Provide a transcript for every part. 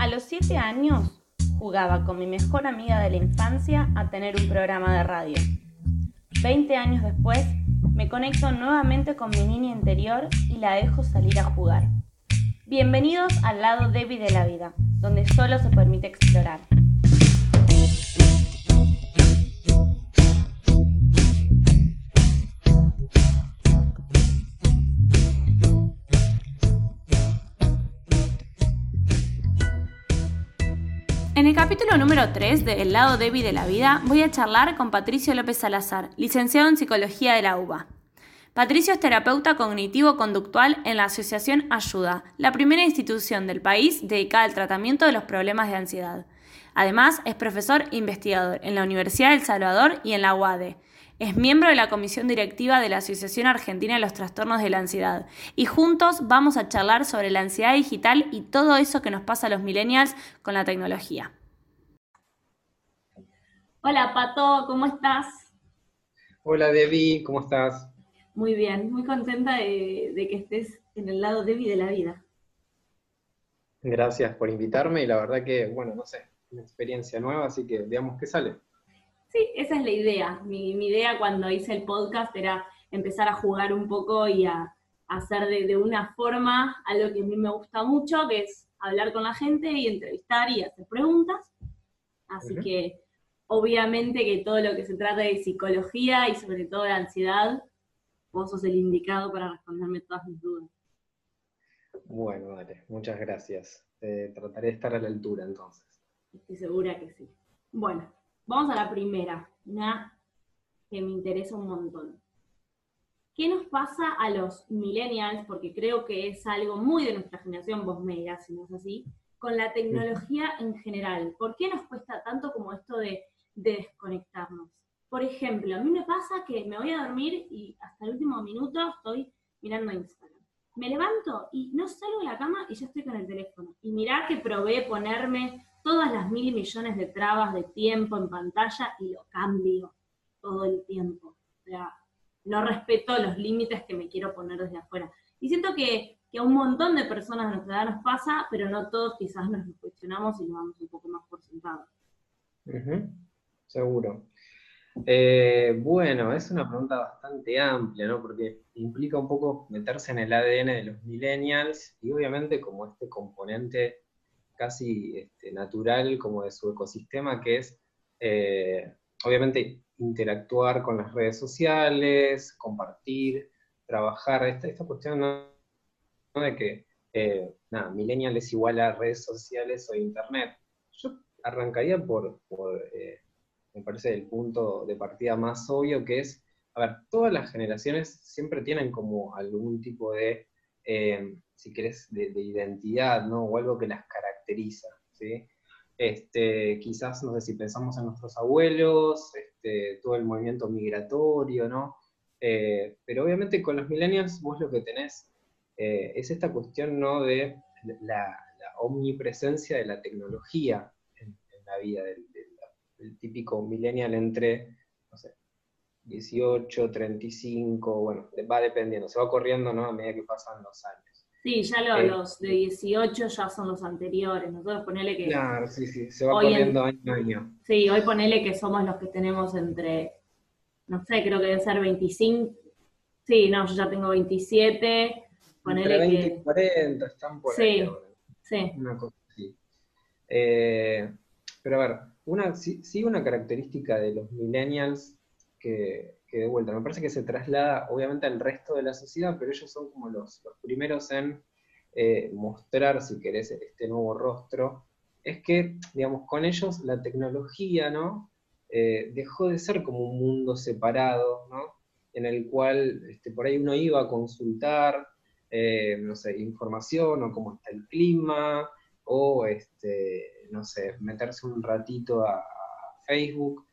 A los 7 años jugaba con mi mejor amiga de la infancia a tener un programa de radio. 20 años después, me conecto nuevamente con mi niña interior y la dejo salir a jugar. Bienvenidos al lado débil de la vida, donde solo se permite explorar. En el capítulo número 3 de El lado débil de la vida voy a charlar con Patricio López Salazar, licenciado en Psicología de la UBA. Patricio es terapeuta cognitivo-conductual en la Asociación Ayuda, la primera institución del país dedicada al tratamiento de los problemas de ansiedad. Además, es profesor investigador en la Universidad del Salvador y en la UADE. Es miembro de la comisión directiva de la Asociación Argentina de los Trastornos de la Ansiedad. Y juntos vamos a charlar sobre la ansiedad digital y todo eso que nos pasa a los millennials con la tecnología. Hola Pato, ¿cómo estás? Hola Debbie, ¿cómo estás? Muy bien, muy contenta de, que estés en el lado débil de la vida. Gracias por invitarme y la verdad que, bueno, no sé, una experiencia nueva, así que veamos qué sale. Sí, esa es la idea. Mi, idea cuando hice el podcast era empezar a jugar un poco y a, hacer de, una forma algo que a mí me gusta mucho, que es hablar con la gente y entrevistar y hacer preguntas. Así que obviamente que todo lo que se trata de psicología y sobre todo de ansiedad vos sos el indicado para responderme todas mis dudas. Bueno, vale, muchas gracias. trataré de estar a la altura entonces. Estoy segura que sí. Bueno, vamos a la primera, una que me interesa un montón. ¿Qué nos pasa a los millennials? Porque creo que es algo muy de nuestra generación, vos me dirás si no es así, con la tecnología en general. ¿Por qué nos cuesta tanto como esto de desconectarnos? Por ejemplo, a mí me pasa que me voy a dormir y hasta el último minuto estoy mirando Instagram. Me levanto y no salgo de la cama y ya estoy con el teléfono. Y mirá que probé ponerme todas las mil millones de trabas de tiempo en pantalla y lo cambio todo el tiempo. O sea, no respeto los límites que me quiero poner desde afuera. Y siento que, a un montón de personas de nuestra edad nos pasa, pero no todos quizás nos lo cuestionamos y lo damos un poco más por sentado. Seguro. Eh, bueno, es una pregunta bastante amplia, ¿no? Porque implica un poco meterse en el ADN de los millennials y obviamente como este componente casi este, natural como de su ecosistema, que es eh, obviamente interactuar con las redes sociales, compartir, trabajar, esta, esta cuestión de que, eh, nada, millennial es igual a redes sociales o internet. Yo arrancaría por, por me parece el punto de partida más obvio, que es, a ver, todas las generaciones siempre tienen como algún tipo de, eh, si querés, de, identidad, ¿no? O algo que las caracteriza, Este, quizás, no sé si pensamos en nuestros abuelos, este, todo el movimiento migratorio, ¿no? Eh, pero obviamente con los millennials vos lo que tenés eh, es esta cuestión, ¿no? De la, omnipresencia de la tecnología en, la vida del, el típico millennial entre, no sé, 18, 35, bueno, va dependiendo, se va corriendo ¿no? a medida que pasan los años. Sí, ya eh, los de 18 ya son los anteriores, nosotros ponele que... Claro, sí, sí, se va corriendo año a año. Sí, hoy ponele que somos los que tenemos entre, no sé, creo que debe ser 25, sí, no, yo ya tengo 27, ponele entre 20 y 40 están por sí, Sí, Una cosa así. Eh, pero a ver, una, sí, una característica de los millennials que, de vuelta, me parece que se traslada obviamente al resto de la sociedad, pero ellos son como los, primeros en eh, mostrar, si querés, este nuevo rostro, es que, digamos, con ellos la tecnología, ¿no? Eh, dejó de ser como un mundo separado, ¿no? En el cual este, por ahí uno iba a consultar, eh, no sé, información o cómo está el clima, o este, no sé, meterse un ratito a, Facebook.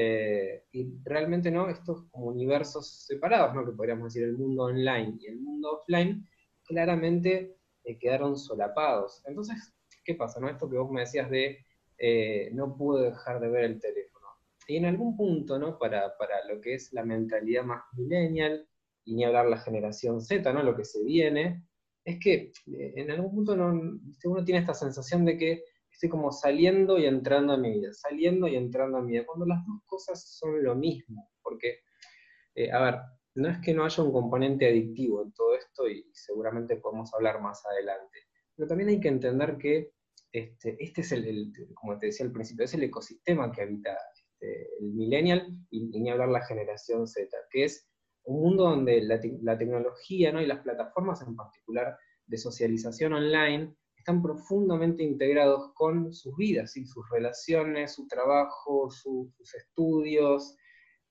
Eh, y realmente no, estos como universos separados, ¿no? que podríamos decir el mundo online y el mundo offline, claramente eh, quedaron solapados. Entonces, ¿qué pasa? No? Esto que vos me decías de eh, no puedo dejar de ver el teléfono. Y en algún punto, ¿no? Para, para, lo que es la mentalidad más millennial, y ni hablar la generación Z, ¿no? Lo que se viene, es que en algún punto uno tiene esta sensación de que estoy como saliendo y entrando a mi vida, saliendo y entrando a mi vida, cuando las dos cosas son lo mismo, porque, eh, a ver, no es que no haya un componente adictivo en todo esto y seguramente podemos hablar más adelante, pero también hay que entender que este, este es el, como te decía al principio, es el ecosistema que habita este, el millennial y, ni hablar la generación Z, que es un mundo donde la, tecnología ¿no? y las plataformas en particular de socialización online están profundamente integrados con sus vidas, y sus relaciones, su trabajo, sus estudios,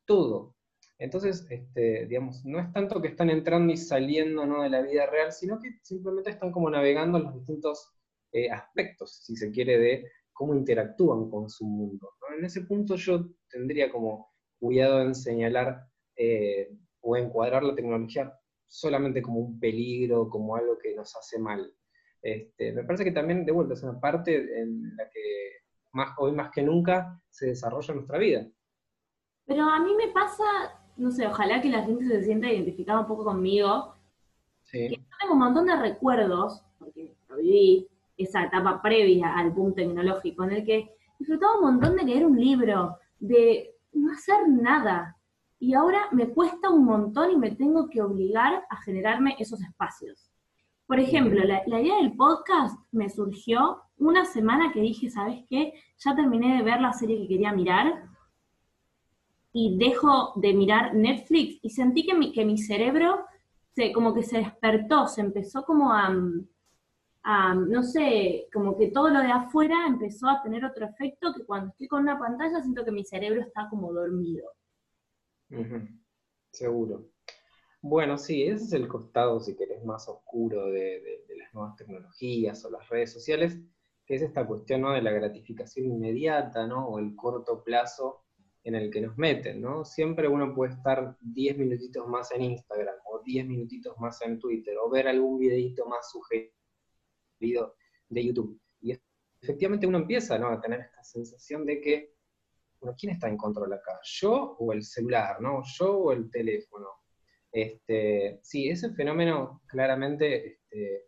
todo. Entonces, este, digamos, no es tanto que están entrando y saliendo de la vida real, sino que simplemente están como navegando los distintos eh, aspectos, si se quiere, de cómo interactúan con su mundo. En ese punto yo tendría como cuidado en señalar eh, o encuadrar la tecnología solamente como un peligro, como algo que nos hace mal. Este, me parece que también, de vuelta, es una parte en la que más, hoy más que nunca se desarrolla nuestra vida. Pero a mí me pasa, no sé, ojalá que la gente se sienta identificada un poco conmigo, que tengo un montón de recuerdos, porque lo viví, esa etapa previa al boom tecnológico, en el que disfrutaba un montón de leer un libro, de no hacer nada. Y ahora me cuesta un montón y me tengo que obligar a generarme esos espacios. Por ejemplo, la, idea del podcast me surgió una semana que dije, ¿sabes qué? Ya terminé de ver la serie que quería mirar y dejo de mirar Netflix y sentí que mi, que mi cerebro se, como que se despertó, se empezó como a, no sé, como que todo lo de afuera empezó a tener otro efecto que cuando estoy con una pantalla siento que mi cerebro está como dormido. Seguro. Bueno, sí, ese es el costado, si querés, más oscuro de, las nuevas tecnologías o las redes sociales, que es esta cuestión de la gratificación inmediata, ¿no? O el corto plazo en el que nos meten, ¿no? Siempre uno puede estar 10 minutitos más en Instagram, o 10 minutitos más en Twitter, o ver algún videito más sugerido de YouTube. Y efectivamente uno empieza a tener esta sensación de que, bueno, ¿quién está en control acá? ¿Yo o el celular? ¿no? ¿Yo o el teléfono? Este, sí, ese fenómeno claramente, este,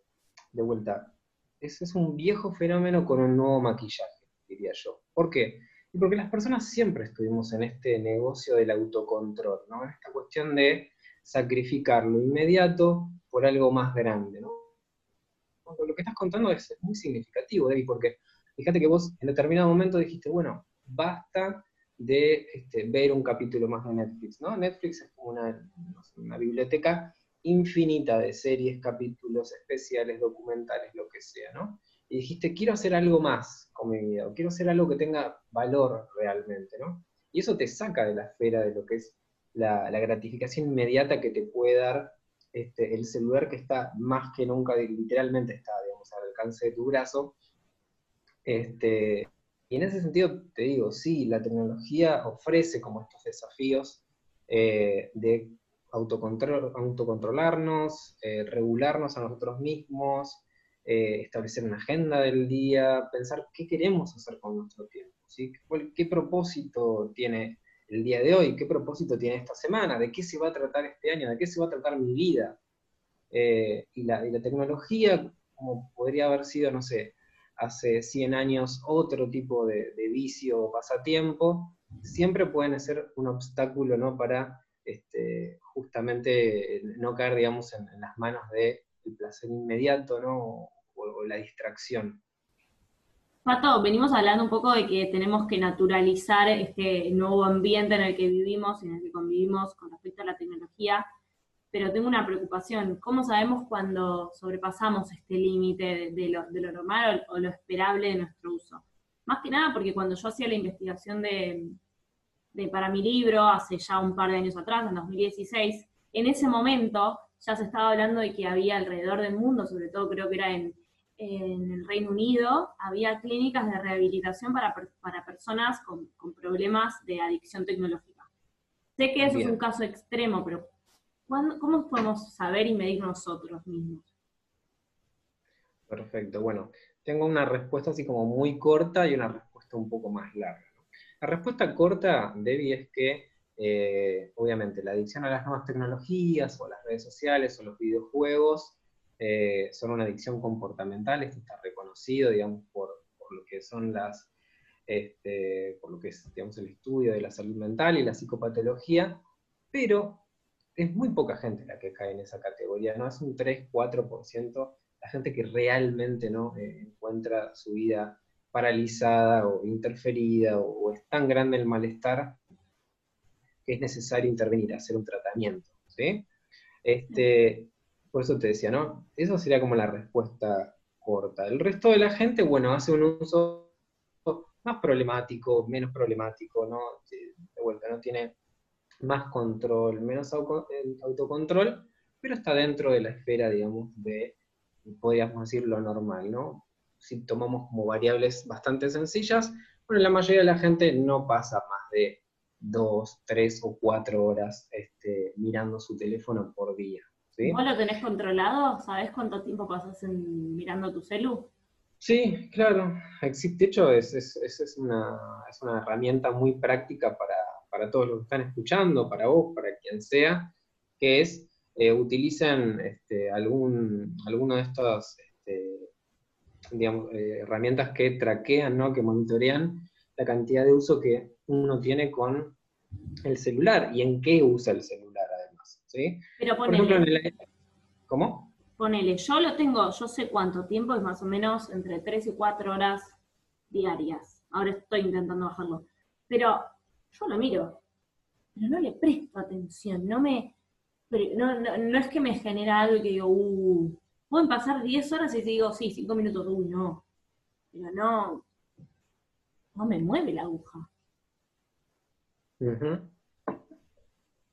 de vuelta, ese es un viejo fenómeno con un nuevo maquillaje, diría yo. ¿Por qué? porque las personas siempre estuvimos en este negocio del autocontrol, ¿no? En esta cuestión de sacrificar lo inmediato por algo más grande, ¿no? lo que estás contando es muy significativo, David, porque fíjate que vos en determinado momento dijiste, bueno, basta de este, ver un capítulo más de Netflix, ¿no? Netflix es como una, biblioteca infinita de series, capítulos especiales, documentales, lo que sea, ¿no? Y dijiste, quiero hacer algo más con mi vida, quiero hacer algo que tenga valor realmente, ¿no? Y eso te saca de la esfera de lo que es la, la gratificación inmediata que te puede dar este, el celular que está más que nunca, literalmente está, digamos, al alcance de tu brazo. Este, y en ese sentido, te digo, sí, la tecnología ofrece como estos desafíos eh, de autocontrol, autocontrolarnos, eh, regularnos a nosotros mismos, eh, establecer una agenda del día, pensar qué queremos hacer con nuestro tiempo, ¿sí? ¿Qué propósito tiene el día de hoy, qué propósito tiene esta semana, de qué se va a tratar este año, de qué se va a tratar mi vida. Eh, y, la, tecnología, como podría haber sido, no sé, hace 100 años otro tipo de, vicio o pasatiempo, siempre pueden ser un obstáculo ¿no? para este, justamente no caer, digamos, en, las manos del placer inmediato ¿no? o la distracción. Pato, venimos hablando un poco de que tenemos que naturalizar este nuevo ambiente en el que vivimos y en el que convivimos con respecto a la tecnología, pero tengo una preocupación. ¿Cómo sabemos cuando sobrepasamos este límite de, lo, normal o, lo esperable de nuestro uso? Más que nada porque cuando yo hacía la investigación de, de, para mi libro, hace ya un par de años atrás, en 2016, en ese momento ya se estaba hablando de que había alrededor del mundo, sobre todo creo que era en en el Reino Unido había clínicas de rehabilitación para, para personas con, problemas de adicción tecnológica. Sé que eso es un caso extremo, pero ¿cómo podemos saber y medir nosotros mismos? Perfecto, bueno, tengo una respuesta así como muy corta y una respuesta un poco más larga. La respuesta corta, Debbie, es que eh, obviamente la adicción a las nuevas tecnologías o a las redes sociales o los videojuegos eh, son una adicción comportamental, esto está reconocido, digamos, por, lo que son las, este, por lo que es, digamos, el estudio de la salud mental y la psicopatología, pero es muy poca gente la que cae en esa categoría, ¿no? Es un 3-4% la gente que realmente no eh, encuentra su vida paralizada o interferida o, es tan grande el malestar que es necesario intervenir, hacer un tratamiento. ¿sí? Este, por eso te decía, ¿no? Eso sería como la respuesta corta. El resto de la gente, bueno, hace un uso más problemático, menos problemático, ¿no? De vuelta, no tiene más control, menos autocontrol, pero está dentro de la esfera, digamos, de, podríamos decir, lo normal, ¿no? Si tomamos como variables bastante sencillas, bueno, la mayoría de la gente no pasa más de dos, tres o cuatro horas este, mirando su teléfono por día. ¿sí? ¿Vos lo tenés controlado? ¿Sabés cuánto tiempo pasas en, mirando tu celu? Sí, claro. De hecho, es, es, es, una, es una herramienta muy práctica para, para todos los que están escuchando, para vos, para quien sea, que es eh, utilicen este, algún, alguno de estas este, digamos, eh, herramientas que traquean, ¿no? que monitorean la cantidad de uso que uno tiene con el celular y en qué usa el celular además. ¿sí? Pero ponele, ¿Cómo? Ponele, yo lo tengo, yo sé cuánto tiempo, es más o menos entre 3 y 4 horas diarias. Ahora estoy intentando bajarlo. Pero yo lo miro, pero no le presto atención, no me, no, no, es que me genera algo y que digo, uh, pueden pasar 10 horas y digo, sí, 5 minutos, uy, no, pero no, no me mueve la aguja.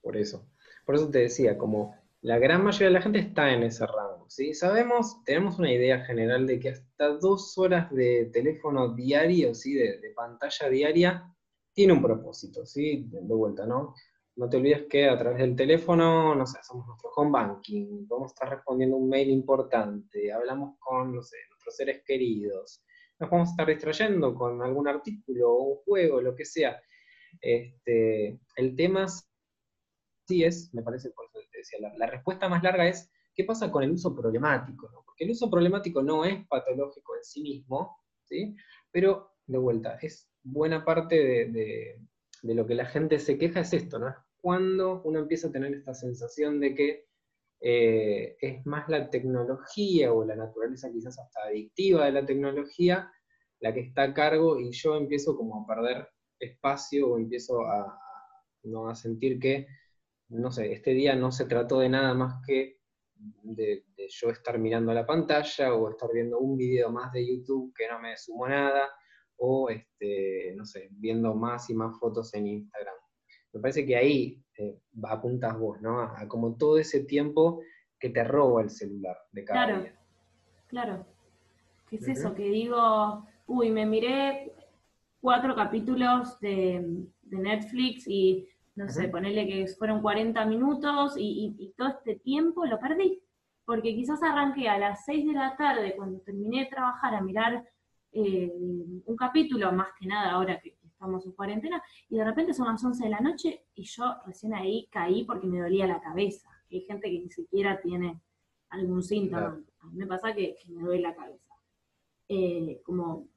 Por eso, por eso te decía, como la gran mayoría de la gente está en ese rango, ¿sí? Sabemos, tenemos una idea general de que hasta dos horas de teléfono diario, ¿sí? De, de pantalla diaria, tiene un propósito, ¿sí? De vuelta, ¿no? No te olvides que a través del teléfono, no sé, hacemos nuestro home banking, vamos a estar respondiendo un mail importante, hablamos con, no sé, nuestros seres queridos, nos vamos a estar distrayendo con algún artículo o un juego, lo que sea. Este, el tema sí es, me parece, por eso te decía, la, respuesta más larga es, ¿qué pasa con el uso problemático? Porque el uso problemático no es patológico en sí mismo, ¿sí? pero de vuelta, es buena parte de, lo que la gente se queja es esto, ¿no? Cuando uno empieza a tener esta sensación de que eh, es más la tecnología o la naturaleza quizás hasta adictiva de la tecnología la que está a cargo y yo empiezo como a perder espacio o empiezo a, ¿no? a sentir que, no sé, este día no se trató de nada más que de, de, yo estar mirando la pantalla o estar viendo un video más de YouTube que no me sumó nada o, este, no sé, viendo más y más fotos en Instagram. Me parece que ahí eh, apuntas vos, ¿no? A, como todo ese tiempo que te roba el celular de cada claro, día. Claro, ¿Qué es eso? Que digo, uy, me miré cuatro capítulos de, Netflix y, no sé, ponerle que fueron 40 minutos y, y, todo este tiempo lo perdí. Porque quizás arranqué a las 6 de la tarde, cuando terminé de trabajar, a mirar eh, un capítulo, más que nada ahora que estamos en cuarentena, y de repente son las 11 de la noche y yo recién ahí caí porque me dolía la cabeza. Hay gente que ni siquiera tiene algún síntoma. A mí me pasa que, me duele la cabeza. Eh, como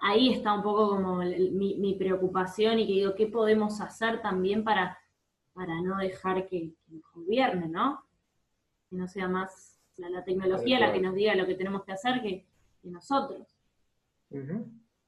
ahí está un poco como mi, preocupación y que digo, ¿qué podemos hacer también para, para no dejar que, nos gobierne, ¿no? Que no sea más la, tecnología la que nos diga lo que tenemos que hacer que nosotros.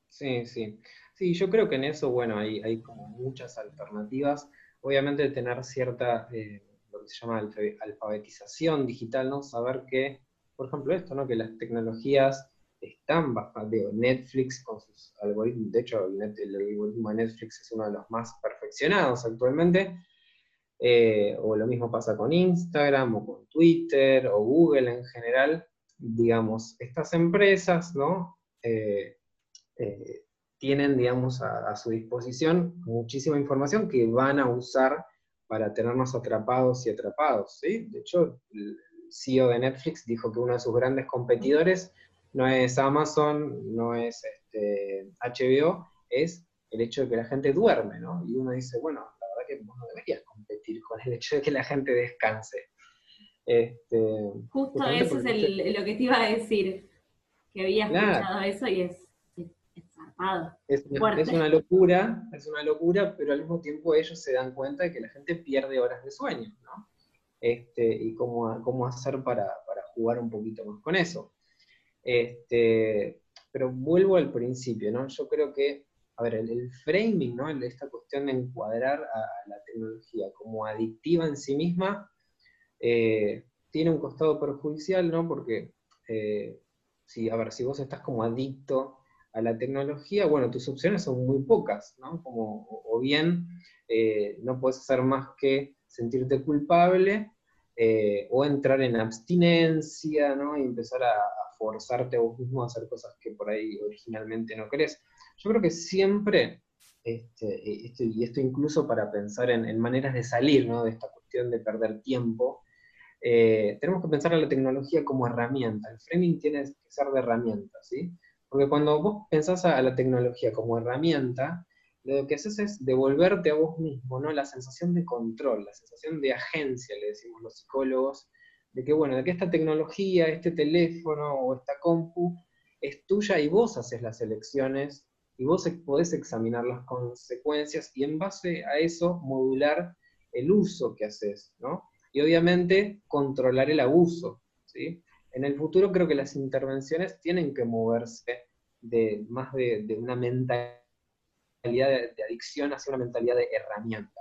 Sí, sí. Sí, yo creo que en eso, bueno, hay, como muchas alternativas. Obviamente tener cierta, eh, lo que se llama alfabetización digital, ¿no? Saber que, por ejemplo, esto, ¿no? Que las tecnologías están bastante, Netflix con sus algoritmos, de hecho el, algoritmo de Netflix es uno de los más perfeccionados actualmente, eh, o lo mismo pasa con Instagram, o con Twitter, o Google en general, digamos, estas empresas, ¿no? Eh, eh, tienen, digamos, a, su disposición muchísima información que van a usar para tenernos atrapados y atrapados, ¿sí? De hecho, el CEO de Netflix dijo que uno de sus grandes competidores no es Amazon, no es este, HBO, es el hecho de que la gente duerme, ¿no? Y uno dice, bueno, la verdad que no deberías competir con el hecho de que la gente descanse. Este, Justo eso es lo que te iba a decir, que había escuchado eso y es, zarpado. Es una, locura, es una locura, pero al mismo tiempo ellos se dan cuenta de que la gente pierde horas de sueño, ¿no? Este, y cómo, cómo hacer para, para jugar un poquito más con eso. Este, pero vuelvo al principio, ¿no? Yo creo que, a ver, el, framing, ¿no? Esta cuestión de encuadrar a, la tecnología como adictiva en sí misma, eh, tiene un costado perjudicial, ¿no? Porque, eh, si, a ver, si vos estás como adicto a la tecnología, bueno, tus opciones son muy pocas, ¿no? Como, o, bien eh, no puedes hacer más que sentirte culpable o entrar en abstinencia, ¿no? Y empezar a, forzarte a vos mismo a hacer cosas que por ahí originalmente no querés. Yo creo que siempre, este, y esto incluso para pensar en, maneras de salir de esta cuestión de perder tiempo, eh, tenemos que pensar en la tecnología como herramienta. El framing tiene que ser de herramienta, ¿sí? Porque cuando vos pensás a la tecnología como herramienta, lo que haces es devolverte a vos mismo, ¿no? La sensación de control, la sensación de agencia, le decimos los psicólogos, de que, bueno, de que esta tecnología, este teléfono o esta compu es tuya y vos haces las elecciones y vos podés examinar las consecuencias y en base a eso modular el uso que haces, ¿no? Y obviamente controlar el abuso, ¿sí? En el futuro creo que las intervenciones tienen que moverse de más de, una mentalidad de, adicción hacia una mentalidad de herramienta.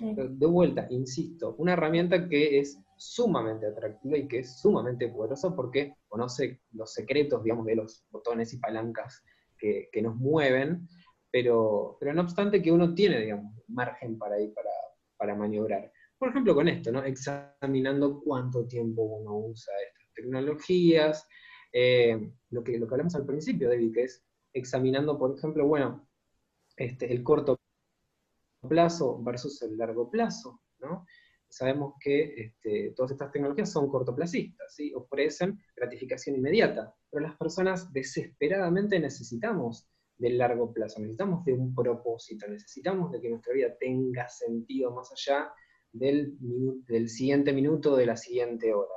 De vuelta, insisto, una herramienta que es sumamente atractiva y que es sumamente poderosa porque conoce los secretos, digamos, de los botones y palancas que, nos mueven, pero, pero no obstante que uno tiene, digamos, margen para ir para, para maniobrar. Por ejemplo, con esto, ¿no? Examinando cuánto tiempo uno usa estas tecnologías, eh, lo, que, lo que hablamos al principio, David, que es examinando, por ejemplo, bueno, este, el corto plazo versus el largo plazo, ¿no? sabemos que este, todas estas tecnologías son cortoplacistas, ¿sí? ofrecen gratificación inmediata, pero las personas desesperadamente necesitamos del largo plazo, necesitamos de un propósito, necesitamos de que nuestra vida tenga sentido más allá del, siguiente minuto, de la siguiente hora.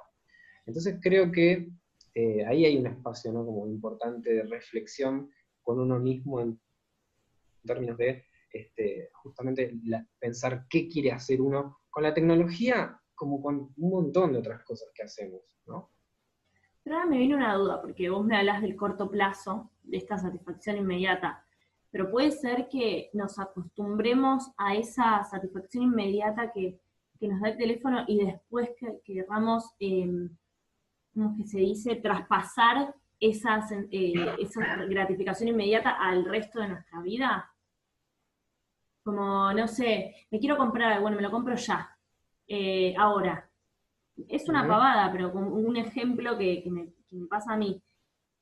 Entonces creo que eh, ahí hay un espacio ¿no? como importante de reflexión con uno mismo en términos de este, justamente pensar qué quiere hacer uno con la tecnología como con un montón de otras cosas que hacemos, ¿no? Pero ahora me viene una duda, porque vos me hablas del corto plazo, de esta satisfacción inmediata, pero puede ser que nos acostumbremos a esa satisfacción inmediata que, nos da el teléfono y después que queramos, eh, ¿cómo que se dice?, traspasar esa, eh, esa gratificación inmediata al resto de nuestra vida. Como, no sé, me quiero comprar, bueno, me lo compro ya, eh, ahora. Es una pavada, pero como un ejemplo que, me, pasa a mí.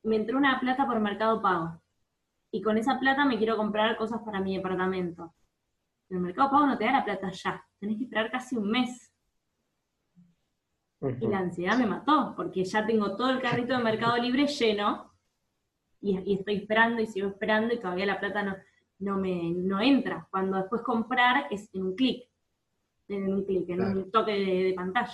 Me entró una plata por Mercado Pago. Y con esa plata me quiero comprar cosas para mi departamento. Pero el Mercado Pago no te da la plata ya. Tenés que esperar casi un mes. Y la ansiedad me mató, porque ya tengo todo el carrito de Mercado Libre lleno. Y, y estoy esperando y sigo esperando y todavía la plata no no me no entra. Cuando después comprar es en un clic, en un clic, en un toque de, pantalla.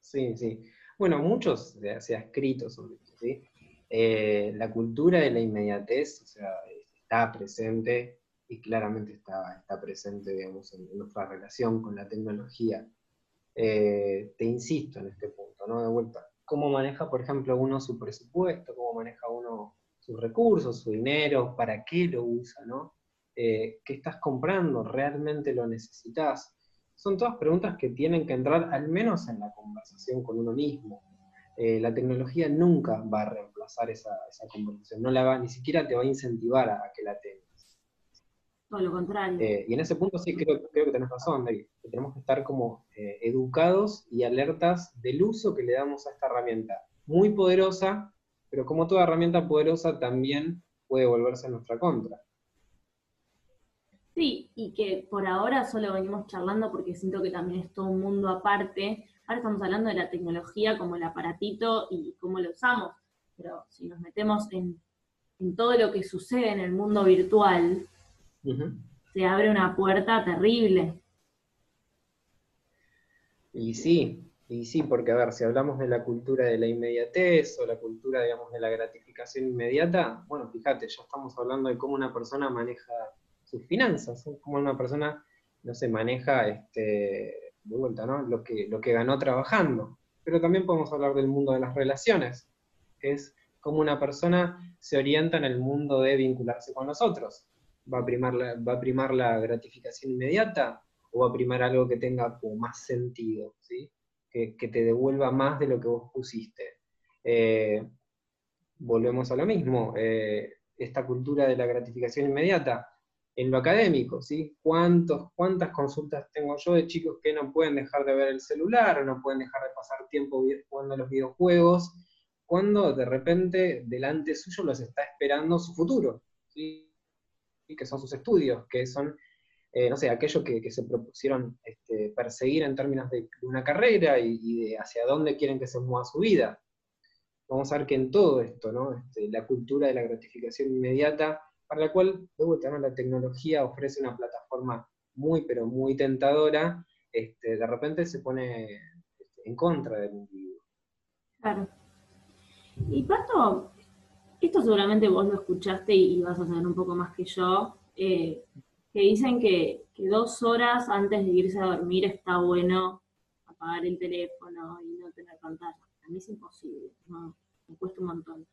Sí, sí. Bueno, muchos se, ha escrito sobre esto, ¿sí? Eh, la cultura de la inmediatez, o sea, está presente y claramente está, está presente, digamos, en, nuestra relación con la tecnología. Eh, te insisto en este punto, ¿no? De vuelta, ¿cómo maneja, por ejemplo, uno su presupuesto? ¿Cómo maneja uno sus recursos, su dinero, para qué lo usa, ¿no? Eh, ¿Qué estás comprando? ¿Realmente lo necesitas? Son todas preguntas que tienen que entrar al menos en la conversación con uno mismo. Eh, la tecnología nunca va a reemplazar esa, conversación, no la va, ni siquiera te va a incentivar a, que la tengas. Todo lo contrario. Eh, y en ese punto sí creo, creo que tenés razón, David, que tenemos que estar como educados y alertas del uso que le damos a esta herramienta, muy poderosa, pero como toda herramienta poderosa también puede volverse en nuestra contra. Sí, y que por ahora solo venimos charlando porque siento que también es todo un mundo aparte. Ahora estamos hablando de la tecnología como el aparatito y cómo lo usamos, pero si nos metemos en, todo lo que sucede en el mundo virtual, se abre una puerta terrible. Y sí, y sí, porque a ver, si hablamos de la cultura de la inmediatez o la cultura, digamos, de la gratificación inmediata, bueno, fíjate, ya estamos hablando de cómo una persona maneja sus finanzas, cómo una persona, no se maneja, este, de vuelta, ¿no? Lo que, lo que ganó trabajando. Pero también podemos hablar del mundo de las relaciones, que es cómo una persona se orienta en el mundo de vincularse con los otros. ¿Va a primar la, va a primar la gratificación inmediata o va a primar algo que tenga como más sentido, ¿sí? que, te devuelva más de lo que vos pusiste? Eh, volvemos a lo mismo, eh, esta cultura de la gratificación inmediata, en lo académico, ¿sí? ¿Cuántos, ¿Cuántas consultas tengo yo de chicos que no pueden dejar de ver el celular, no pueden dejar de pasar tiempo jugando a los videojuegos, cuando de repente delante suyo los está esperando su futuro, ¿sí? Que son sus estudios, que son, eh, no sé, aquello que, se propusieron este, perseguir en términos de una carrera y, de hacia dónde quieren que se mueva su vida. Vamos a ver que en todo esto, ¿no? Este, la cultura de la gratificación inmediata, para la cual, de vuelta, la tecnología ofrece una plataforma muy, pero muy tentadora, este, de repente se pone en contra del individuo. Claro. Y Pato, esto seguramente vos lo escuchaste y vas a saber un poco más que yo, eh, que dicen que, dos horas antes de irse a dormir está bueno apagar el teléfono y no tener pantalla. A mí es imposible, me cuesta un montón.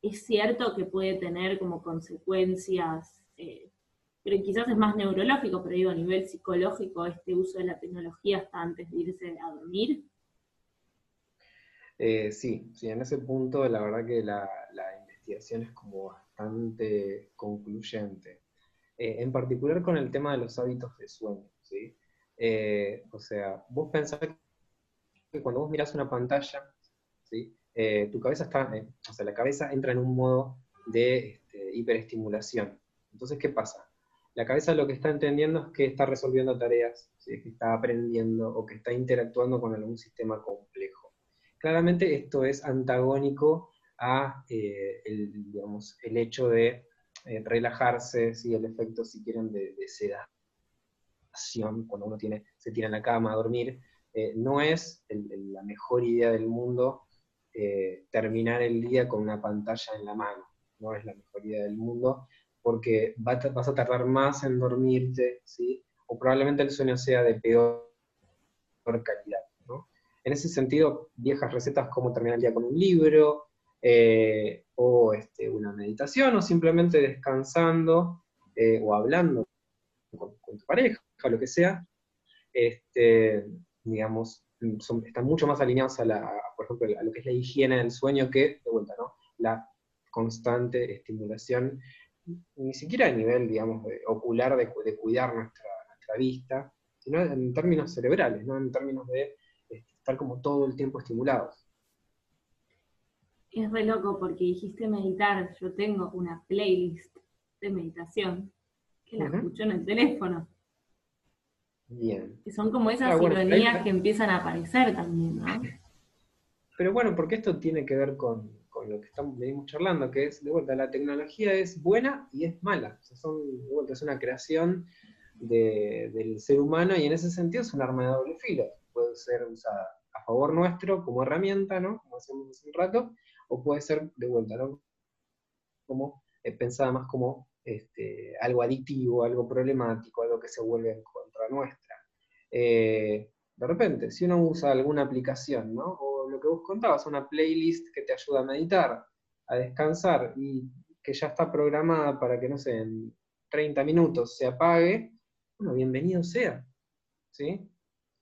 Es cierto que puede tener como consecuencias, eh, pero quizás es más neurológico, pero digo a nivel psicológico, este uso de la tecnología hasta antes de irse a dormir. Eh, sí, sí, en ese punto la verdad que la, investigación es como bastante concluyente. Eh, en particular con el tema de los hábitos de sueño, ¿sí? Eh, o sea, vos pensás que cuando vos mirás una pantalla, ¿sí? tu cabeza está, o sea, la cabeza entra en un modo de este, hiperestimulación. Entonces, ¿qué pasa? La cabeza lo que está entendiendo es que está resolviendo tareas, que está aprendiendo o que está interactuando con algún sistema complejo. Claramente esto es antagónico a eh, el, hecho de eh, relajarse, ¿sí? el efecto, si quieren, de, sedación, cuando uno se tira en la cama a dormir. Eh, no es la mejor idea del mundo terminar el día con una pantalla en la mano, no es la mejor idea del mundo, porque vas a tardar más en dormirte, ¿sí? o probablemente el sueño sea de peor calidad. En ese sentido, viejas recetas como terminar el día con un libro, eh, o este, una meditación, o simplemente descansando eh, o hablando con, tu pareja, o lo que sea, este, digamos, están mucho más alineados a, la, por ejemplo, a lo que es la higiene del sueño que, de vuelta, ¿no? La constante estimulación, ni siquiera a nivel, digamos, ocular de, cuidar nuestra, nuestra, vista, sino en términos cerebrales, ¿no? En términos de estar como todo el tiempo estimulados. Es re loco porque dijiste meditar, yo tengo una playlist de meditación que la escucho en el teléfono. Bien. Que son como esas ironías que empiezan a aparecer también, ¿no? Pero bueno, porque esto tiene que ver con, lo que estamos, venimos charlando, que es, de vuelta, la tecnología es buena y es mala. O sea, son, de vuelta, es una creación del ser humano y en ese sentido es un arma de doble filo puede ser usada a favor nuestro como herramienta, ¿no? Como hacemos hace un rato, o puede ser de vuelta, ¿no? Como eh, pensada más como este, algo adictivo, algo problemático, algo que se vuelve en contra nuestra. Eh, de repente, si uno usa alguna aplicación, ¿no? O lo que vos contabas, una playlist que te ayuda a meditar, a descansar y que ya está programada para que, no sé, en 30 minutos se apague, bueno, bienvenido sea. ¿sí?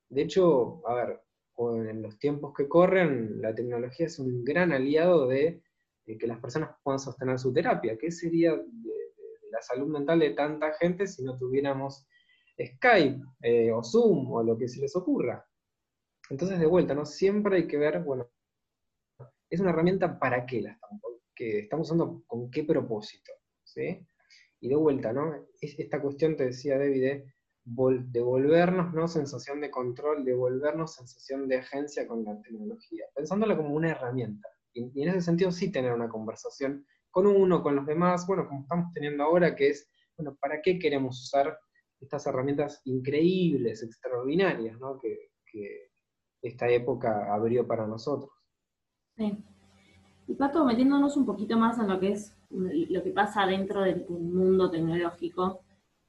De hecho, a ver, en los tiempos que corren, la tecnología es un gran aliado de, que las personas puedan sostener su terapia. ¿Qué sería la salud mental de tanta gente si no tuviéramos Skype eh, o Zoom o lo que se les ocurra? Entonces, de vuelta, ¿no? Siempre hay que ver, bueno, es una herramienta para qué la estamos, que estamos usando con qué propósito, ¿sí? Y de vuelta, ¿no? Es esta cuestión, te decía David, devolvernos ¿no? sensación de control, devolvernos sensación de agencia con la tecnología, pensándola como una herramienta. Y, en ese sentido sí tener una conversación con uno, con los demás, bueno, como estamos teniendo ahora, que es, bueno, ¿para qué queremos usar estas herramientas increíbles, extraordinarias, ¿no? que, esta época abrió para nosotros. Sí. Y Pato, metiéndonos un poquito más en lo que es lo que pasa dentro del, mundo tecnológico,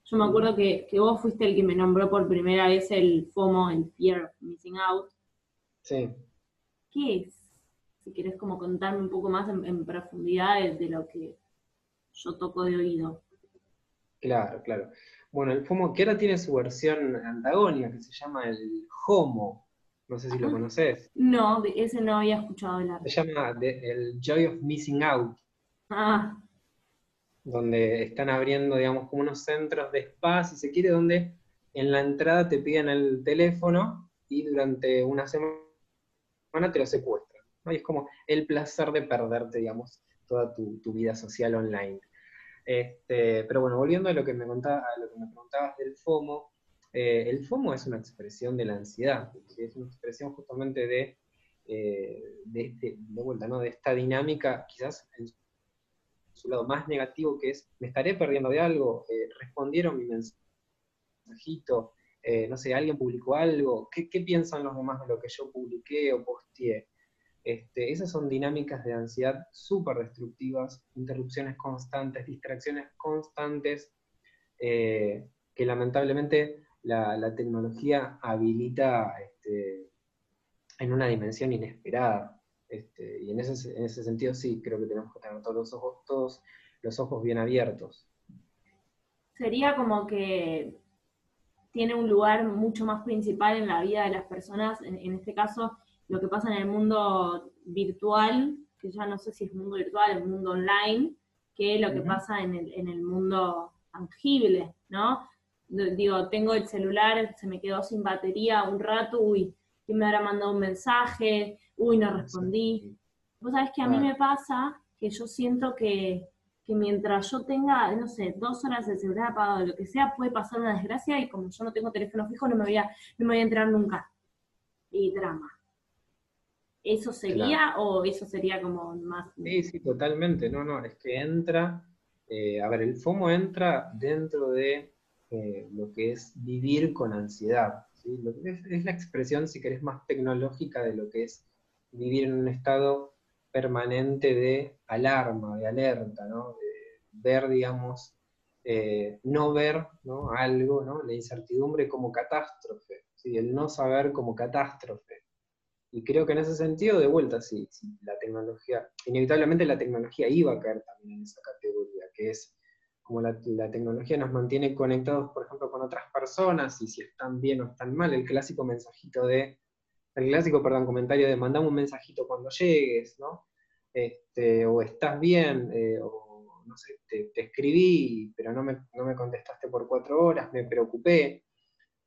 yo me acuerdo que, vos fuiste el que me nombró por primera vez el FOMO, el Fear of Missing Out. Sí. ¿Qué es? Si querés como contarme un poco más en, profundidad de, lo que yo toco de oído. Claro, claro. Bueno, el FOMO, que ahora tiene su versión antagónica, que se llama el HOMO. No sé si lo conoces. No, ese no había escuchado hablar. Se llama el Joy of Missing Out. Ah. Donde están abriendo, digamos, como unos centros de spa, si se quiere, donde en la entrada te piden el teléfono y durante una semana te lo secuestran. Y es como el placer de perderte, digamos, toda tu, vida social online. Este, pero bueno, volviendo a lo que me contaba, a lo que me preguntabas del FOMO, eh, el FOMO es una expresión de la ansiedad, es una expresión justamente de, eh, de, vuelta, ¿no? de esta dinámica, quizás su lado más negativo, que es, me estaré perdiendo de algo, eh, respondieron mi mensajito, no sé, alguien publicó algo, ¿Qué, piensan los demás de lo que yo publiqué o posteé? Este, esas son dinámicas de ansiedad súper destructivas, interrupciones constantes, distracciones constantes, que lamentablemente la, tecnología habilita este, en una dimensión inesperada. Este, y en ese, en ese sentido sí, creo que tenemos que tener todos los ojos, todos los ojos bien abiertos. Sería como que tiene un lugar mucho más principal en la vida de las personas, en, este caso lo que pasa en el mundo virtual, que ya no sé si es mundo virtual, el mundo online, que lo que pasa en el, en el mundo tangible, ¿no? digo, tengo el celular, se me quedó sin batería un rato, uy, ¿quién me habrá mandado un mensaje? Uy, no respondí. Vos sabés que a mí me pasa que yo siento que, mientras yo tenga, no sé, dos horas de celular apagado, lo que sea, puede pasar una desgracia y como yo no tengo teléfono fijo, no me voy a, no me voy a entrar nunca. Y drama. ¿Eso sería o eso sería como más...? Sí, sí, totalmente. No, no, es que entra, eh, a ver, el FOMO entra dentro de eh, lo que es vivir con ansiedad. Es, la expresión, si querés, más tecnológica de lo que es vivir en un estado permanente de alarma, de alerta, ¿no? de ver, digamos, eh, no ver algo, ¿no? la incertidumbre como catástrofe, el no saber como catástrofe. Y creo que en ese sentido, de vuelta, sí, la tecnología, inevitablemente la tecnología iba a caer también en esa categoría, que es como la, tecnología nos mantiene conectados, por ejemplo, con otras personas y si están bien o están mal, el clásico mensajito de, el clásico, perdón, comentario de mandame un mensajito cuando llegues, ¿no? Este, o estás bien, eh, o no sé, te, escribí, pero no me, no me, contestaste por cuatro horas, me preocupé.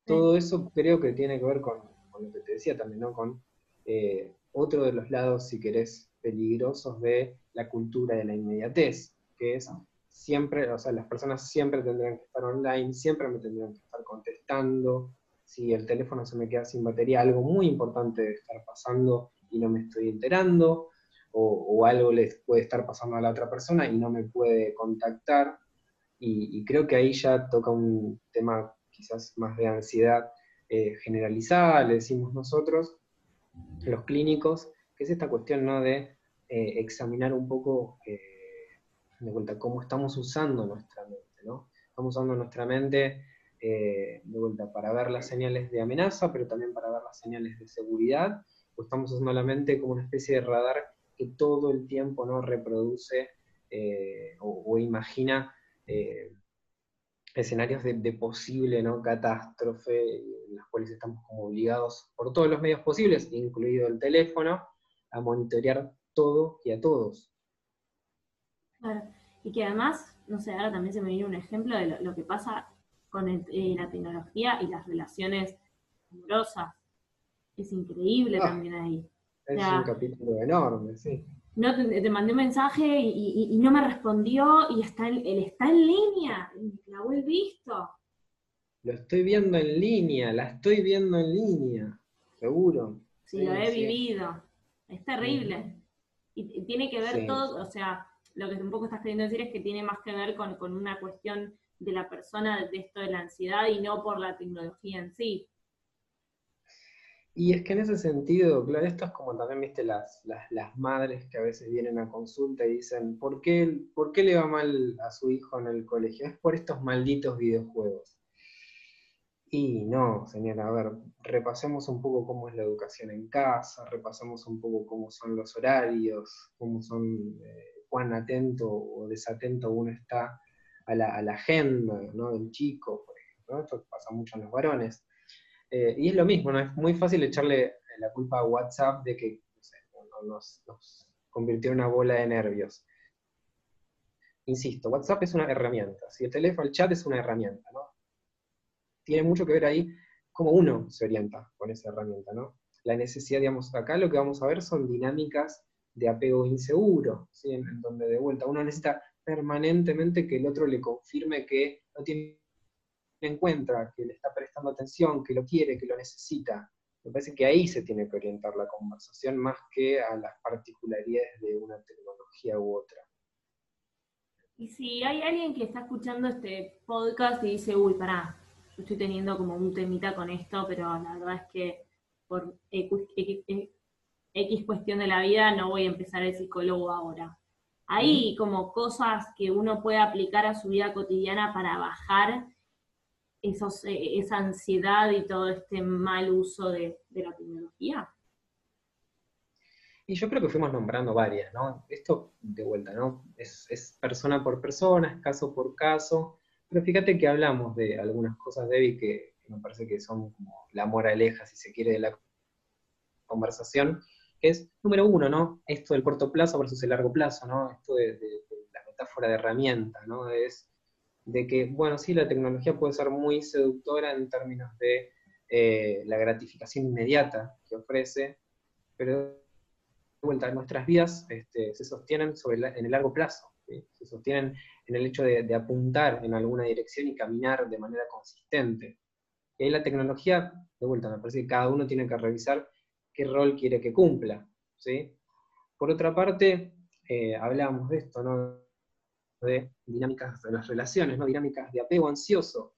Todo eso creo que tiene que ver con, lo que te decía también, ¿no? Con eh, otro de los lados, si querés, peligrosos de la cultura de la inmediatez, que es siempre, o sea, las personas siempre tendrían que estar online, siempre me tendrían que estar contestando. Si el teléfono se me queda sin batería, algo muy importante debe estar pasando y no me estoy enterando, o, algo les puede estar pasando a la otra persona y no me puede contactar. Y, creo que ahí ya toca un tema quizás más de ansiedad eh, generalizada, le decimos nosotros, los clínicos, que es esta cuestión ¿no? de eh, examinar un poco eh, de vuelta, cómo estamos usando nuestra mente, ¿no? Estamos usando nuestra mente eh, de vuelta para ver las señales de amenaza, pero también para ver las señales de seguridad, o estamos usando la mente como una especie de radar que todo el tiempo ¿no? reproduce eh, o, imagina eh, escenarios de, de, posible ¿no? catástrofe en las cuales estamos como obligados por todos los medios posibles, incluido el teléfono, a monitorear todo y a todos. Claro. Y que además, no sé, ahora también se me viene un ejemplo de lo, que pasa con eh, la tecnología y las relaciones amorosas. Es increíble ah, también ahí. Es un capítulo enorme, sí. No, te, mandé un mensaje y, no me respondió y está él está en línea. La he visto. Lo estoy viendo en línea, la estoy viendo en línea, seguro. Sí, lo he vivido. Es terrible. Y, tiene que ver todo, o sea, lo que un poco estás queriendo decir es que tiene más que ver con, una cuestión de la persona, de esto de la ansiedad y no por la tecnología en sí. Y es que en ese sentido, claro, esto es como también, viste, las, las, madres que a veces vienen a consulta y dicen, ¿por qué, ¿por qué le va mal a su hijo en el colegio? Es por estos malditos videojuegos. Y no, señora, a ver, repasemos un poco cómo es la educación en casa, repasemos un poco cómo son los horarios, cómo son, eh, cuán atento o desatento uno está a la, agenda del chico, por ejemplo. Esto pasa mucho en los varones. Eh, y es lo mismo, ¿no? Es muy fácil echarle la culpa a WhatsApp de que nos, convirtió en una bola de nervios. Insisto, WhatsApp es una herramienta. Si el teléfono, el chat es una herramienta, ¿no? Tiene mucho que ver ahí cómo uno se orienta con esa herramienta, ¿no? La necesidad, digamos, acá lo que vamos a ver son dinámicas de apego inseguro, en donde de vuelta uno necesita permanentemente que el otro le confirme que no tiene encuentra, que le está prestando atención, que lo quiere, que lo necesita. Me parece que ahí se tiene que orientar la conversación más que a las particularidades de una tecnología u otra. Y si hay alguien que está escuchando este podcast y dice, uy, pará, yo estoy teniendo como un temita con esto, pero la verdad es que por cuestión de la vida no voy a empezar el psicólogo ahora. Hay como cosas que uno puede aplicar a su vida cotidiana para bajar esos, eh, esa ansiedad y todo este mal uso de, la tecnología? Y yo creo que fuimos nombrando varias, ¿no? Esto, de vuelta, ¿no? Es, persona por persona, es caso por caso, pero fíjate que hablamos de algunas cosas, Debbie, que, me parece que son como la moraleja, si se quiere, de la conversación, que es, número uno, ¿no? Esto del corto plazo versus el largo plazo, ¿no? Esto de, de la metáfora de herramienta, ¿no? Es de que, bueno, sí, la tecnología puede ser muy seductora en términos de eh, la gratificación inmediata que ofrece, pero de vuelta, nuestras vidas este, se sostienen sobre en el largo plazo, se sostienen en el hecho de, apuntar en alguna dirección y caminar de manera consistente. Y ahí la tecnología, de vuelta, me parece que cada uno tiene que revisar qué rol quiere que cumpla. ¿sí? Por otra parte, eh, hablábamos de esto, ¿no? de dinámicas de las relaciones, ¿no? dinámicas de apego ansioso,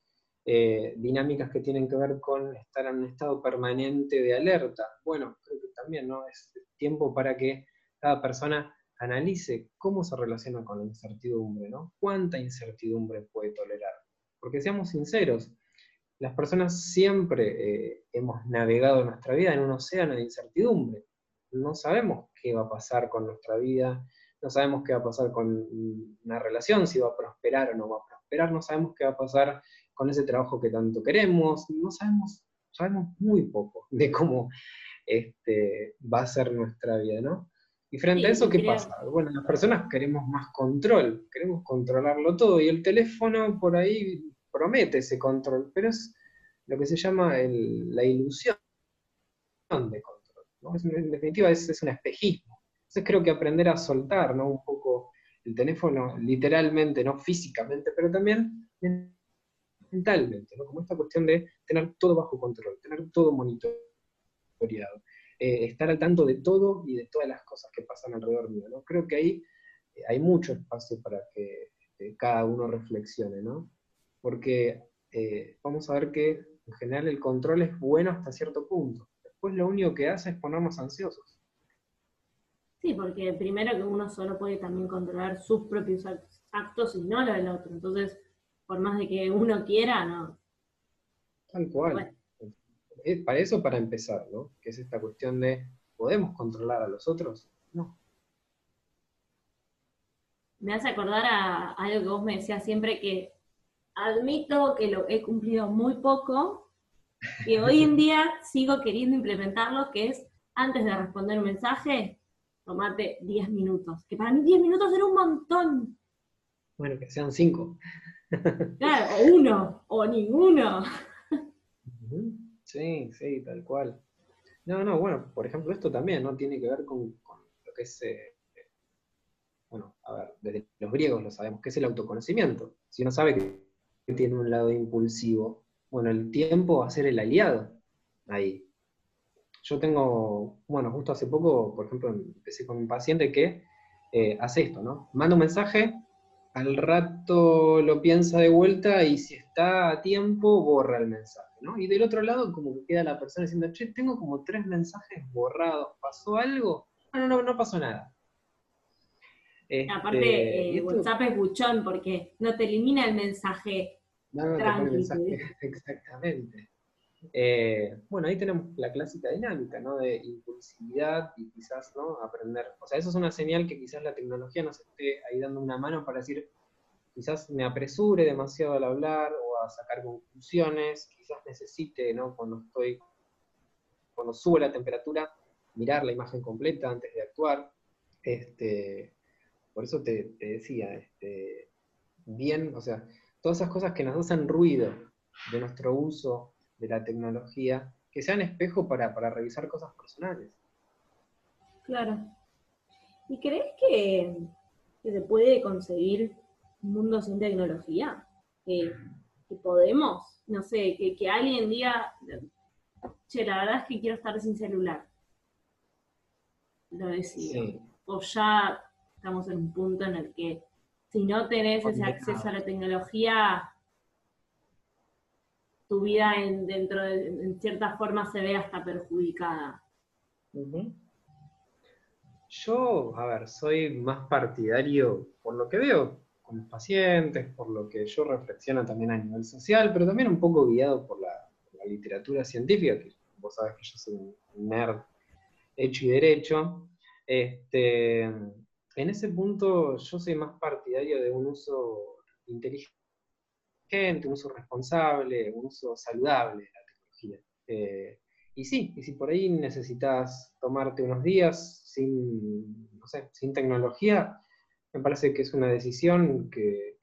eh, dinámicas que tienen que ver con estar en un estado permanente de alerta. Bueno, creo que también ¿no? es tiempo para que cada persona analice cómo se relaciona con la incertidumbre, ¿no? cuánta incertidumbre puede tolerar. Porque seamos sinceros, las personas siempre eh, hemos navegado nuestra vida en un océano de incertidumbre. No sabemos qué va a pasar con nuestra vida, no sabemos qué va a pasar con una relación, si va a prosperar o no va a prosperar, no sabemos qué va a pasar con ese trabajo que tanto queremos, no sabemos, sabemos muy poco de cómo este, va a ser nuestra vida, ¿no? Y frente a eso, ¿qué pasa? Bueno, las personas queremos más control, queremos controlarlo todo, y el teléfono por ahí promete ese control, pero es lo que se llama la ilusión de control. En definitiva, es, un espejismo entonces creo que aprender a soltar, ¿no? Un poco el teléfono, literalmente, no físicamente, pero también mentalmente, ¿no? Como esta cuestión de tener todo bajo control, tener todo monitoreado, eh, estar al tanto de todo y de todas las cosas que pasan alrededor mío, ¿no? Creo que ahí eh, hay mucho espacio para que eh, cada uno reflexione, ¿no? Porque vamos a ver que en general el control es bueno hasta cierto punto. Después lo único que hace es ponernos ansiosos. Sí, porque primero que uno solo puede también controlar sus propios actos y no lo del otro. Entonces, por más de que uno quiera, no. Tal cual. Para eso, para empezar, ¿no? Que es esta cuestión de, ¿podemos controlar a los otros? No. Me hace acordar a algo que vos me decías siempre que admito que lo he cumplido muy poco y hoy en día sigo queriendo implementarlo, que es antes de responder un mensaje, tomate 10 minutos, que para mí 10 minutos era un montón. Bueno, que sean 5. Claro, o uno, o ninguno. Sí, sí, tal cual. No, no, bueno, por ejemplo, esto también, ¿no? Tiene que ver con, lo que es, eh, bueno, a ver, desde los griegos lo sabemos, que es el autoconocimiento. Si uno sabe que tiene un lado impulsivo, bueno, el tiempo va a ser el aliado ahí. Yo tengo, bueno, justo hace poco, por ejemplo, empecé con un paciente que eh, hace esto, ¿no? Manda un mensaje, al rato lo piensa de vuelta y si está a tiempo, borra el mensaje. ¿no? Y del otro lado como que queda la persona diciendo, che, tengo como tres mensajes borrados, ¿pasó algo? No, no, no pasó nada. Aparte, este, eh, WhatsApp es buchón porque no te elimina el mensaje. No, no mensaje, exactamente. Eh, bueno, ahí tenemos la clásica dinámica, ¿no? De impulsividad y quizás, ¿no? Aprender. O sea, eso es una señal que quizás la tecnología nos esté ahí dando una mano para decir, quizás me apresure demasiado al hablar o a sacar conclusiones, quizás necesite, ¿no? Cuando estoy, cuando sube la temperatura, mirar la imagen completa antes de actuar. Este, por eso te, decía, este, bien, o sea, todas esas cosas que nos hacen ruido de nuestro uso de la tecnología, que sean espejo para, revisar cosas personales. Claro. ¿Y crees que, se puede conseguir un mundo sin tecnología? Que, podemos, no sé, que, alguien diga, che, la verdad es que quiero estar sin celular. Lo decía. O ya estamos en un punto en el que si no tenés ese acceso a la tecnología, tu vida en, dentro de, en cierta forma se ve hasta perjudicada. Yo, a ver, soy más partidario, por lo que veo con los pacientes, por lo que yo reflexiono también a nivel social, pero también un poco guiado por la, literatura científica, que vos sabés que yo soy un nerd hecho y derecho. Este, en ese punto yo soy más partidario de un uso inteligente un uso responsable, un uso saludable de la tecnología. Eh, y sí, y si por ahí necesitas tomarte unos días sin, sin tecnología, me parece que es una decisión que,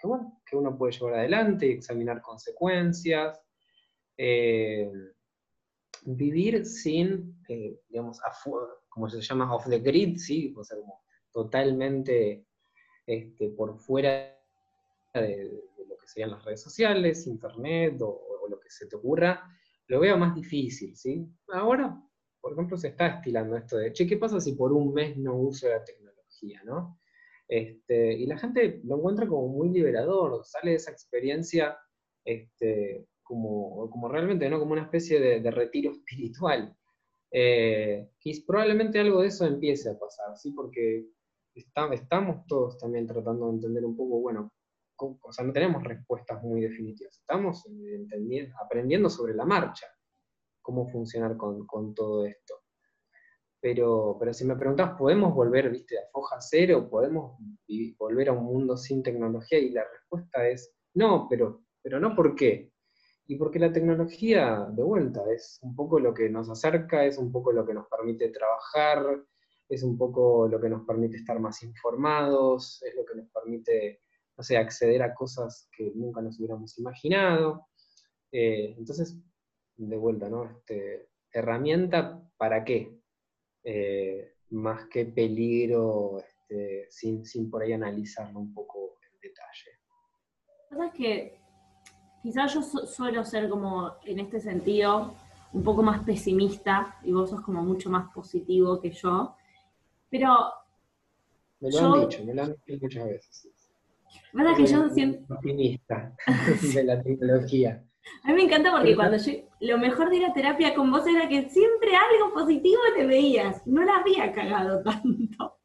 que uno puede llevar adelante y examinar consecuencias. Eh, vivir sin, eh, digamos, como se llama, off the grid, ¿sí? o sea, como totalmente este, por fuera de, serían las redes sociales, internet o, lo que se te ocurra, lo veo más difícil, ¿sí? Ahora, por ejemplo, se está estilando esto de, che, ¿qué pasa si por un mes no uso la tecnología, no? Este, y la gente lo encuentra como muy liberador, sale de esa experiencia este, como, como realmente, ¿no? Como una especie de, retiro espiritual. Eh, y probablemente algo de eso empiece a pasar, ¿sí? Porque estamos todos también tratando de entender un poco, bueno, o sea, no tenemos respuestas muy definitivas, estamos aprendiendo sobre la marcha cómo funcionar con, todo esto. Pero, pero si me preguntas, ¿podemos volver, viste, a foja cero? ¿Podemos volver a un mundo sin tecnología? Y la respuesta es no, pero, pero no por qué. Y porque la tecnología, de vuelta, es un poco lo que nos acerca, es un poco lo que nos permite trabajar, es un poco lo que nos permite estar más informados, es lo que nos permite no sé, acceder a cosas que nunca nos hubiéramos imaginado. Eh, entonces, de vuelta, ¿no? Este, herramienta para qué, eh, más que peligro, este, sin, sin, por ahí analizarlo un poco en detalle. La que quizás yo suelo ser como, en este sentido, un poco más pesimista, y vos sos como mucho más positivo que yo, pero... Me lo han dicho, me lo han dicho muchas veces que yo siento... Optimista de la tecnología. A mí me encanta porque cuando yo, lo mejor de la terapia con vos era que siempre algo positivo te veías, no la había cagado tanto.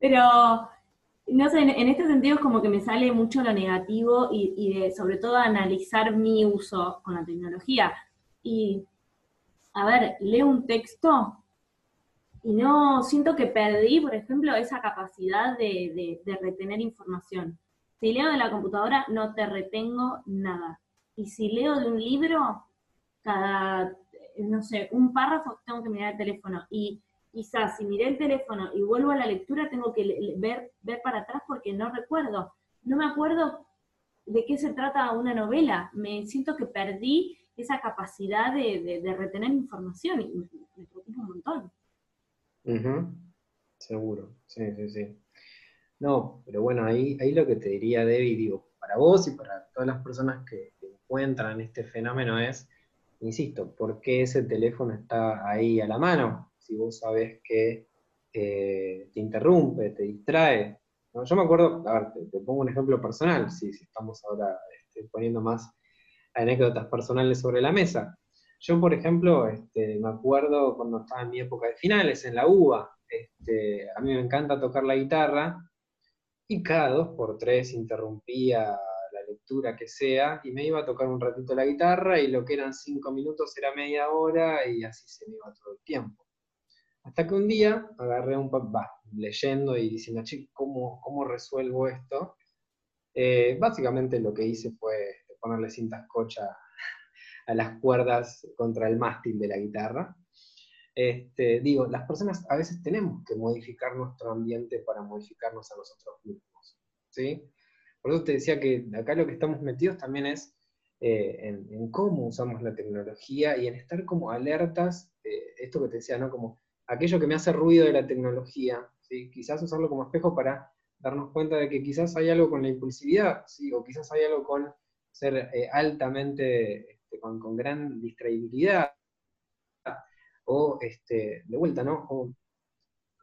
Pero, no sé, en, este sentido es como que me sale mucho lo negativo y, y de, sobre todo, analizar mi uso con la tecnología. Y, a ver, leo un texto y no siento que perdí, por ejemplo, esa capacidad de, retener información. Si leo de la computadora, no te retengo nada. Y si leo de un libro, cada, no sé, un párrafo tengo que mirar el teléfono. Y quizás si miré el teléfono y vuelvo a la lectura, tengo que ver, ver para atrás porque no recuerdo. No me acuerdo de qué se trata una novela. Me siento que perdí esa capacidad de, retener información y me, me preocupa un montón. Seguro, sí, sí, sí. No, pero bueno, ahí, ahí lo que te diría, Debbie, digo, para vos y para todas las personas que, encuentran este fenómeno es, insisto, ¿por qué ese teléfono está ahí a la mano? Si vos sabés que eh, te interrumpe, te distrae. Yo me acuerdo, a ver, te, pongo un ejemplo personal, si, si estamos ahora este, poniendo más anécdotas personales sobre la mesa. Yo, por ejemplo, este, me acuerdo cuando estaba en mi época de finales, en la UBA, este, a mí me encanta tocar la guitarra, y cada dos por tres interrumpía la lectura que sea, y me iba a tocar un ratito la guitarra, y lo que eran cinco minutos era media hora, y así se me iba todo el tiempo. Hasta que un día agarré un va, leyendo y diciendo, ¿cómo, ¿cómo resuelvo esto? Eh, básicamente lo que hice fue ponerle cintas cocha a las cuerdas contra el mástil de la guitarra. Este, digo, las personas a veces tenemos que modificar nuestro ambiente para modificarnos a nosotros mismos. ¿sí? Por eso te decía que acá lo que estamos metidos también es eh, en, cómo usamos la tecnología y en estar como alertas, eh, esto que te decía, ¿no? Como aquello que me hace ruido de la tecnología, ¿sí? quizás usarlo como espejo para darnos cuenta de que quizás hay algo con la impulsividad, ¿sí? o quizás hay algo con ser eh, altamente, este, con, gran distraibilidad, o este, de vuelta, ¿no?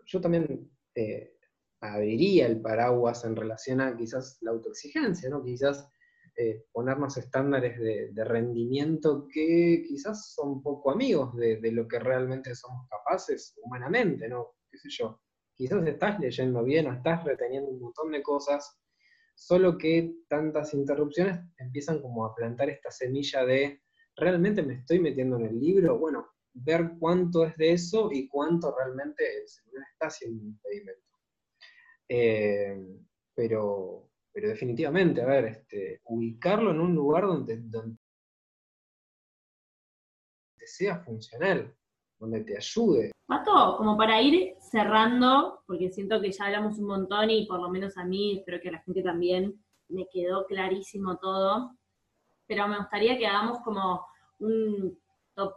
yo también eh, abriría el paraguas en relación a quizás la autoexigencia, ¿no? Quizás eh, ponernos estándares de, rendimiento que quizás son poco amigos de, de, lo que realmente somos capaces humanamente, ¿no? ¿Qué sé yo? Quizás estás leyendo bien o estás reteniendo un montón de cosas solo que tantas interrupciones empiezan como a plantar esta semilla de, ¿realmente me estoy metiendo en el libro? Bueno, ver cuánto es de eso y cuánto realmente el celular está siendo un impedimento. Eh, pero, pero definitivamente, a ver, este, ubicarlo en un lugar donde, donde sea funcional, donde te ayude. Mato, como para ir cerrando, porque siento que ya hablamos un montón y por lo menos a mí, espero que a la gente también, me quedó clarísimo todo, pero me gustaría que hagamos como un top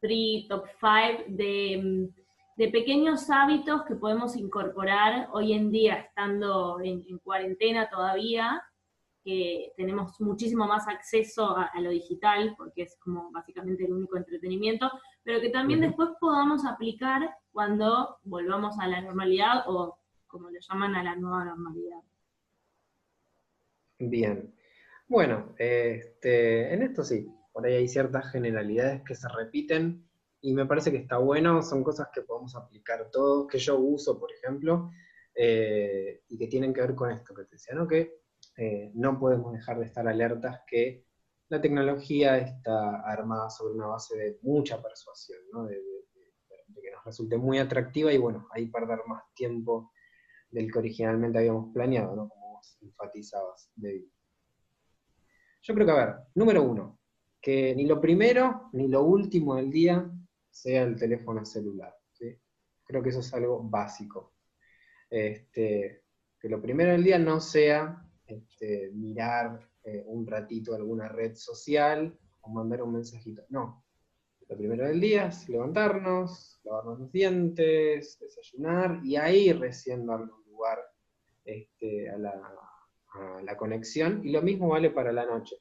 3, top 5 de, de, pequeños hábitos que podemos incorporar hoy en día, estando en, cuarentena todavía, que tenemos muchísimo más acceso a, lo digital, porque es como básicamente el único entretenimiento, pero que también después podamos aplicar cuando volvamos a la normalidad o como lo llaman a la nueva normalidad. Bien. Bueno, este, en esto sí, por ahí hay ciertas generalidades que se repiten y me parece que está bueno, son cosas que podemos aplicar todos, que yo uso, por ejemplo, eh, y que tienen que ver con esto que te decía, ¿no? Que eh, no podemos dejar de estar alertas que la tecnología está armada sobre una base de mucha persuasión, de, que nos resulte muy atractiva y bueno, ahí perder más tiempo del que originalmente habíamos planeado, ¿no? como vos enfatizabas, David. Yo creo que, a ver, número uno, que ni lo primero ni lo último del día sea el teléfono celular. Creo que eso es algo básico. Este, que lo primero del día no sea este, mirar eh, un ratito alguna red social o mandar un mensajito. No. Lo primero del día es levantarnos, lavarnos los dientes, desayunar y ahí recién darle un lugar este, a, la, conexión. Y lo mismo vale para la noche.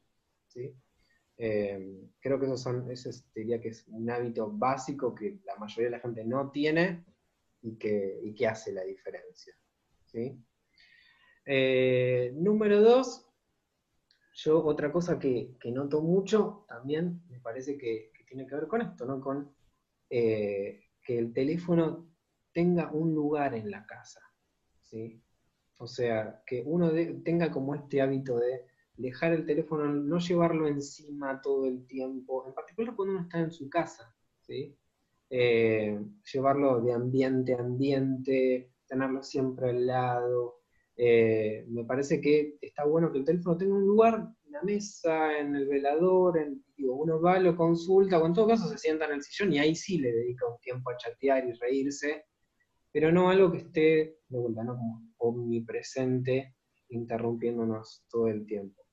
Eh, creo que eso son, ese diría que es un hábito básico que la mayoría de la gente no tiene y que, y que hace la diferencia. ¿sí? Eh, número dos, yo otra cosa que, noto mucho también me parece que, tiene que ver con esto, ¿no? Con eh, que el teléfono tenga un lugar en la casa, ¿sí? O sea, que uno tenga como este hábito de dejar el teléfono, no llevarlo encima todo el tiempo, en particular cuando uno está en su casa, ¿sí? Eh, llevarlo de ambiente a ambiente, tenerlo siempre al lado, eh, me parece que está bueno que el teléfono tenga un lugar, en la mesa, en el velador, en, uno va, lo consulta, o en todo caso se sienta en el sillón y ahí sí le dedica un tiempo a chatear y reírse, pero no algo que esté, de vuelta, ¿no? como omnipresente, interrumpiéndonos todo el tiempo.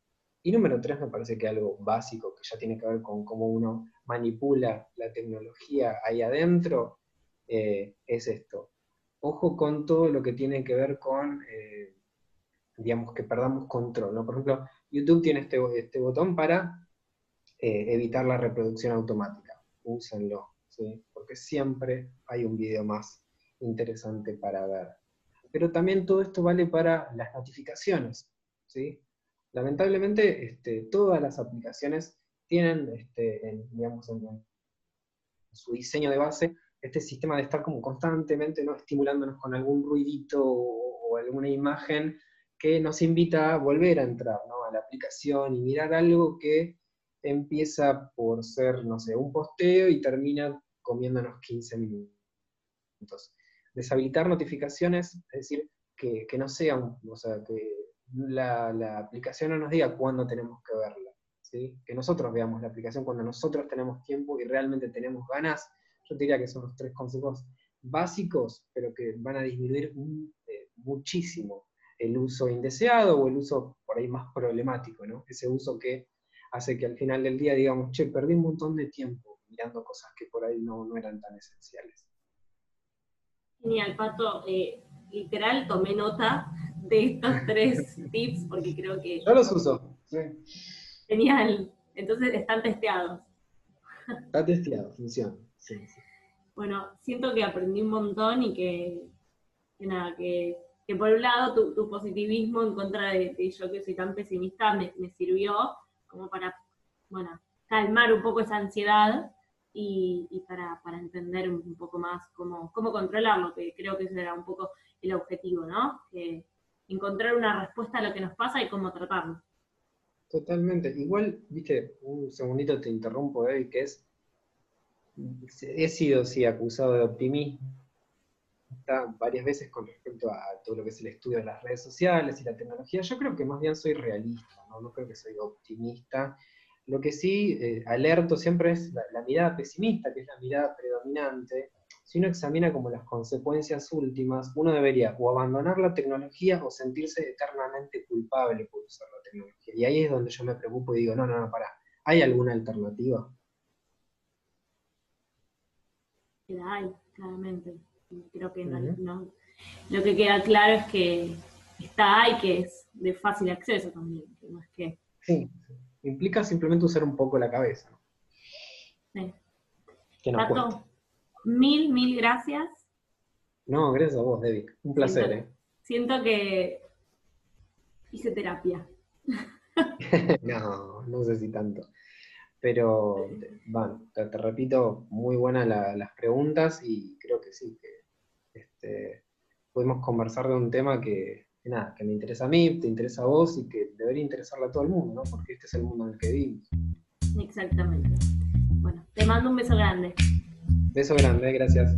Y número tres, me parece que algo básico que ya tiene que ver con cómo uno manipula la tecnología ahí adentro, eh, es esto. Ojo con todo lo que tiene que ver con eh, digamos, que perdamos control. ¿no? Por ejemplo, YouTube tiene este, este botón para eh, evitar la reproducción automática. Úsenlo, ¿sí? porque siempre hay un video más interesante para ver. Pero también todo esto vale para las notificaciones. ¿sí? Lamentablemente, este, todas las aplicaciones tienen, este, digamos, en, su diseño de base, este sistema de estar como constantemente ¿no? estimulándonos con algún ruidito o, alguna imagen que nos invita a volver a entrar a la aplicación y mirar algo que empieza por ser, no sé, un posteo y termina comiéndonos 15 minutos. Deshabilitar notificaciones, es decir, que, no sean, o sea, que la, aplicación no nos diga cuándo tenemos que verla, ¿sí? que nosotros veamos la aplicación cuando nosotros tenemos tiempo y realmente tenemos ganas. Yo diría que son los tres consejos básicos, pero que van a disminuir eh, muchísimo el uso indeseado o el uso por ahí más problemático, ¿no? Ese uso que hace que al final del día digamos, che, perdí un montón de tiempo mirando cosas que por ahí no, no eran tan esenciales. Genial, Pato. Eh, literal tomé nota de estos tres tips porque creo que... Yo los uso, sí. Genial. Entonces están testeados. Está testeado, funciona. Sí, Bueno, siento que aprendí un montón y que, nada, que, por un lado tu, positivismo en contra de, yo que soy tan pesimista me, me sirvió como para, bueno, calmar un poco esa ansiedad y, para, entender un, poco más cómo, cómo controlarlo, que creo que ese era un poco el objetivo, ¿no? encontrar una respuesta a lo que nos pasa y cómo tratarlo. Totalmente. Igual, viste, un segundito te interrumpo, David, que es, he sido, sí, acusado de optimismo varias veces con respecto a todo lo que es el estudio de las redes sociales y la tecnología. Yo creo que más bien soy realista, no, creo que soy optimista. Lo que sí eh, alerto siempre es la, mirada pesimista, que es la mirada predominante. Si uno examina como las consecuencias últimas, uno debería o abandonar la tecnología o sentirse eternamente culpable por usar la tecnología. Y ahí es donde yo me preocupo y digo, no, no, no, para, ¿hay alguna alternativa? Hay, claramente. Creo que no, Lo que queda claro es que está y que es de fácil acceso también. no es que... Sí, implica simplemente usar un poco la cabeza. Sí. Tato, mil, mil gracias. No, gracias a vos, Debbie. Un placer. Siento, ¿eh? siento que hice terapia. no, no sé si tanto. Pero, bueno, te, repito, muy buenas las preguntas y creo que sí, que este, podemos conversar de un tema que, que nada, que me interesa a mí, te interesa a vos y que debería interesarle a todo el mundo, ¿no? Porque este es el mundo en el que vivimos. Exactamente. Bueno, te mando un beso grande. Beso grande, gracias.